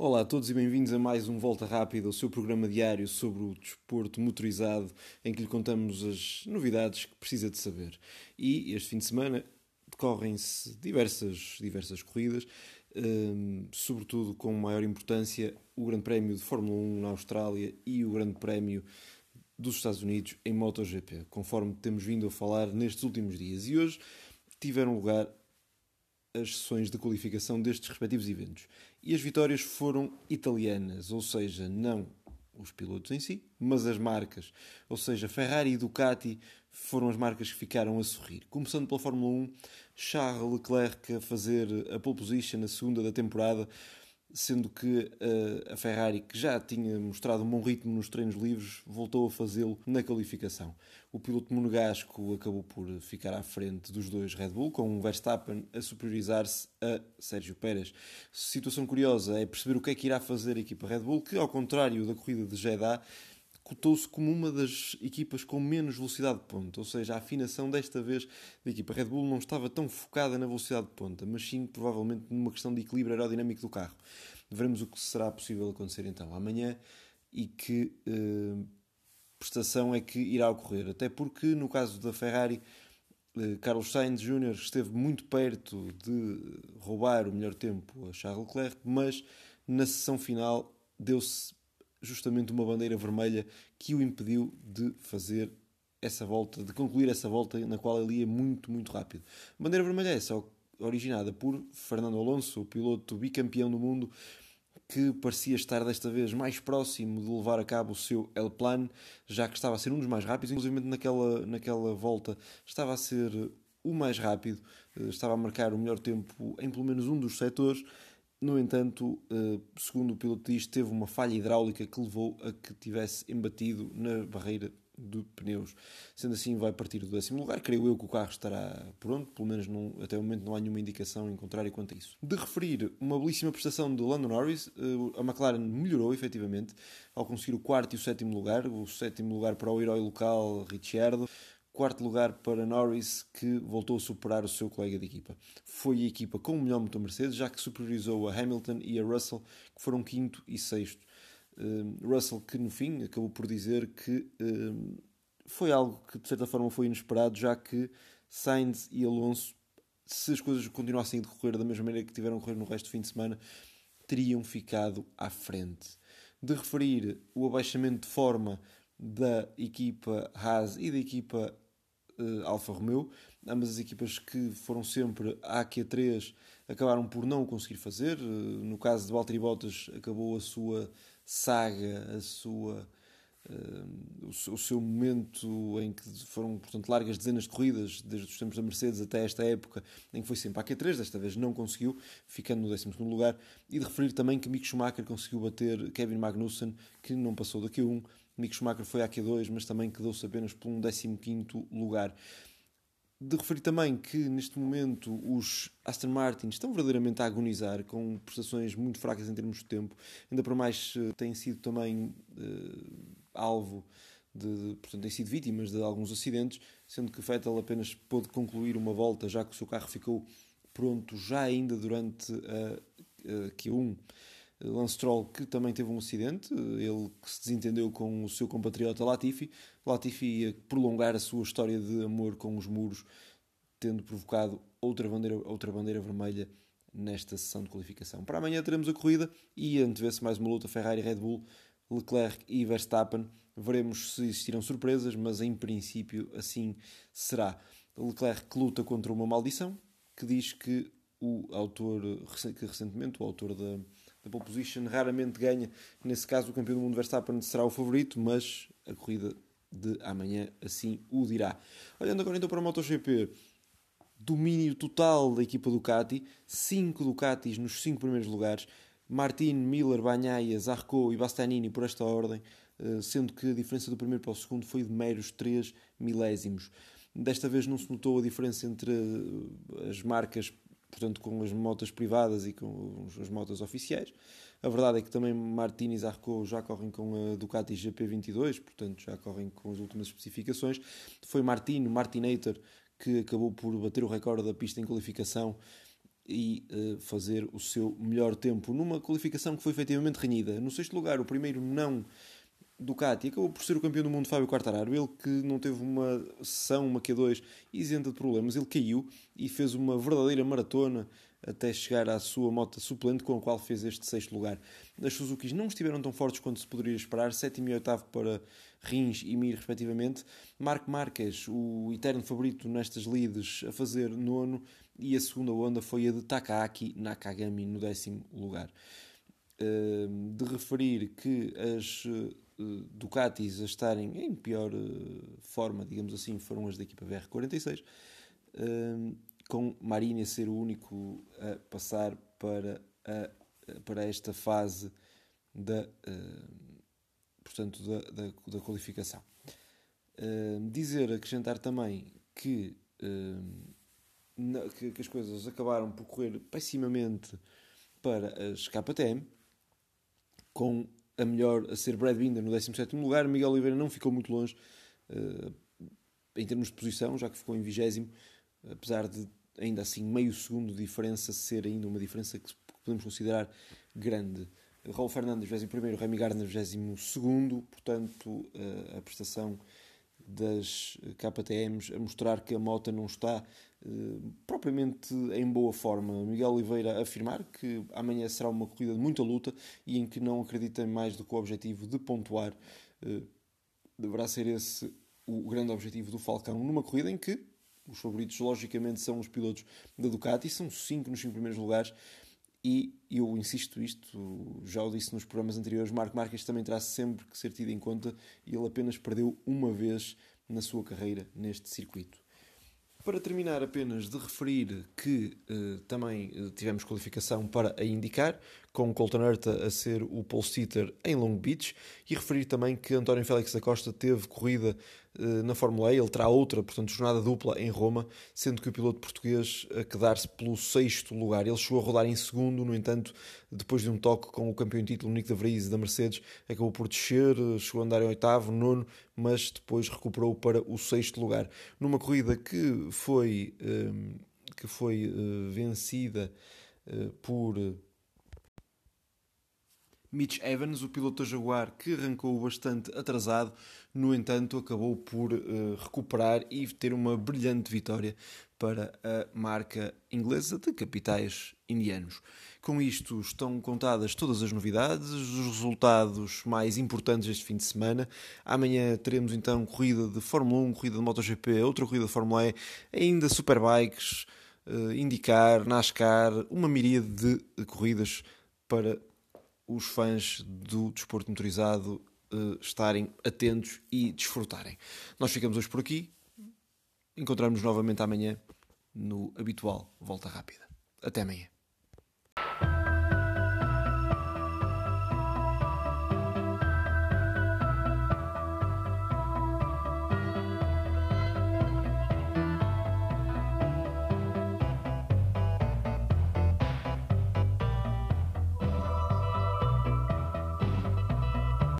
Olá a todos e bem-vindos a mais um Volta Rápida, o seu programa diário sobre o desporto motorizado, em que lhe contamos as novidades que precisa de saber. E este fim de semana decorrem-se diversas, diversas corridas, um, sobretudo com maior importância o Grande Prémio de Fórmula 1 na Austrália e o Grande Prémio dos Estados Unidos em MotoGP, conforme temos vindo a falar nestes últimos dias. E hoje tiveram lugar as sessões de qualificação destes respectivos eventos. E as vitórias foram italianas, ou seja, não os pilotos em si, mas as marcas. Ou seja, Ferrari e Ducati foram as marcas que ficaram a sorrir. Começando pela Fórmula 1, Charles Leclerc a fazer a pole position, a segunda da temporada, sendo que uh, a Ferrari, que já tinha mostrado um bom ritmo nos treinos livres, voltou a fazê-lo na qualificação. O piloto monegasco acabou por ficar à frente dos dois Red Bull, com o Verstappen a superiorizar-se a Sérgio Pérez. Situação curiosa é perceber o que é que irá fazer a equipa Red Bull, que, ao contrário da corrida de Jeddah, cotou-se como uma das equipas com menos velocidade de ponta, ou seja, a afinação desta vez da equipa Red Bull não estava tão focada na velocidade de ponta, mas sim provavelmente numa questão de equilíbrio aerodinâmico do carro. Veremos o que será possível acontecer então amanhã e que eh, prestação é que irá ocorrer, até porque no caso da Ferrari. Eh, Carlos Sainz Jr. esteve muito perto de roubar o melhor tempo a Charles Leclerc, mas na sessão final deu-se justamente uma bandeira vermelha que o impediu de fazer essa volta, de concluir essa volta na qual ele ia muito, muito rápido. Bandeira vermelha é essa, originada por Fernando Alonso, o piloto bicampeão do mundo, que parecia estar desta vez mais próximo de levar a cabo o seu El Plan, já que estava a ser um dos mais rápidos, inclusive naquela, naquela volta estava a ser o mais rápido, eh, estava a marcar o melhor tempo em pelo menos um dos setores, no entanto, eh, segundo o piloto diz, teve uma falha hidráulica que levou a que tivesse embatido na barreira de pneus. Sendo assim, vai partir do décimo lugar. Creio eu que o carro estará pronto, pelo menos não, até o momento não há nenhuma indicação em contrário quanto a isso. De referir uma belíssima prestação do Lando Norris, eh, a McLaren melhorou efetivamente ao conseguir o quarto e o sétimo lugar. O sétimo lugar para o herói local Ricciardo, Quarto lugar para Norris, que voltou a superar o seu colega de equipa. Foi a equipa com o melhor motor Mercedes, já que superiorizou a Hamilton e a Russell, que foram quinto e sexto. Uh, Russell, que no fim acabou por dizer que uh, foi algo que de certa forma foi inesperado, já que Sainz e Alonso, se as coisas continuassem a decorrer da mesma maneira que tiveram correr no resto do fim de semana, teriam ficado à frente. De referir o abaixamento de forma da equipa Haas e da equipa Alfa Romeo. Ambas as equipas que foram sempre à Q3 acabaram por não conseguir fazer. Uh, no caso de Valtteri Bottas, acabou a sua saga, a sua. O, seu momento em que foram, portanto, largas dezenas de corridas, desde os tempos da Mercedes até esta época, em que foi sempre à Q3, desta vez não conseguiu, ficando no 12 lugar. E de referir também que Mick Schumacher conseguiu bater Kevin Magnussen, que não passou da Q1, Mick Schumacher foi à Q2, mas também quedou-se apenas por um 15º lugar. De referir também que neste momento os Aston Martin estão verdadeiramente a agonizar com prestações muito fracas em termos de tempo, ainda para mais eh, têm sido também uh, alvo de, portanto, têm sido vítimas de alguns acidentes, sendo que Vettel apenas pôde concluir uma volta já que o seu carro ficou pronto já ainda durante a, a Q1. Lance Stroll, que também teve um acidente, ele que se desentendeu com o seu compatriota Latifi. Latifi ia prolongar a sua história de amor com os muros, tendo provocado outra bandeira, outra bandeira vermelha nesta sessão de qualificação. Para amanhã teremos a corrida e antevê-se mais uma luta Ferrari Red Bull, Leclerc e Verstappen. Veremos se existirão surpresas, mas em princípio assim será. Leclerc que luta contra uma maldição, que diz que o autor, que recentemente o autor da da pole position raramente ganha. Nesse caso, o campeão do mundo Verstappen será o favorito, mas a corrida de amanhã assim o dirá. Olhando agora então para o MotoGP, domínio total da equipa Ducati, 5 Ducatis nos 5 primeiros lugares, Martin, Miller, Banhaia, Zarco e Bastianini por esta ordem, eh, sendo que a diferença do primeiro para o segundo foi de meros 3 milésimos. Desta vez não se notou a diferença entre eh, as marcas portanto, com as motas privadas e com as motas oficiais. A verdade é que também Martini e Zarco já correm com a Ducati GP22, portanto, já correm com as últimas especificações. Foi Martino, Martinator, que acabou por bater o recorde da pista em qualificação e uh, fazer o seu melhor tempo numa qualificação que foi efetivamente renhida. No sexto lugar, o primeiro não Ducati acabou por ser o campeão do mundo Fábio Quartararo, ele que não teve uma sessão, uma Q2 isenta de problemas, ele caiu e fez uma verdadeira maratona até chegar à sua moto suplente com a qual fez este sexto lugar. As Suzukis não estiveram tão fortes quanto se poderia esperar, sétimo e oitavo para Rins e Mir respectivamente. Marco Marques, o eterno favorito nestas leads, a fazer nono e a segunda onda foi a de Takaaki Nakagami no décimo lugar. De referir que as eh, Ducatis a estarem em pior eh, forma, digamos assim, foram as da equipa VR46, ehm, com Marini a ser o único a passar para, a, para esta fase da, portanto, da, da, da qualificação. dizer, acrescentar também que que, que, as coisas acabaram por correr pessimamente para as KTM, com a melhor a ser Brad Binder no 17 lugar. Miguel Oliveira não ficou muito longe uh, em termos de posição, já que ficou em 20, apesar de ainda assim meio segundo de diferença ser ainda uma diferença que podemos considerar grande. Raul Fernandes, 21, Remy Gardner, 22, portanto, uh, a prestação das KTMs a mostrar que a moto não está eh, propriamente em boa forma. Miguel Oliveira afirmar que amanhã será uma corrida de muita luta e em que não acredita mais do que o objetivo de pontuar. Uh, deverá ser esse o grande objetivo do Falcão numa corrida em que os favoritos logicamente são os pilotos da Ducati, são cinco nos cinco primeiros lugares e eu insisto isto, já o disse nos programas anteriores, Marco Marques também terá sempre que ser tido em conta e ele apenas perdeu uma vez na sua carreira neste circuito. Para terminar, apenas de referir que uh, também uh, tivemos qualificação para a indicar, com Colton Herta a ser o pole sitter em Long Beach, e referir também que António Félix da Costa teve corrida uh, na Fórmula E, ele terá outra, portanto, jornada dupla em Roma, sendo que o piloto português a quedar-se pelo sexto lugar. Ele chegou a rodar em segundo, no entanto, depois de um toque com o campeão em título, Nico de Vries, da Mercedes, acabou por descer, chegou a andar em oitavo, nono, mas depois recuperou para o sexto lugar. Numa corrida que foi, um, que foi vencida por Mitch Evans, o piloto Jaguar, que arrancou bastante atrasado, no entanto, acabou por uh, recuperar e ter uma brilhante vitória para a marca inglesa de capitais indianos. Com isto estão contadas todas as novidades, os resultados mais importantes este fim de semana. Amanhã teremos então corrida de Fórmula 1, corrida de MotoGP, outra corrida de Fórmula E, ainda Superbikes, uh, IndyCar, NASCAR, uma miríade de corridas para os fãs do desporto motorizado uh, estarem atentos e desfrutarem. Nós ficamos hoje por aqui. Encontramos novamente amanhã no habitual Volta Rápida. Até amanhã.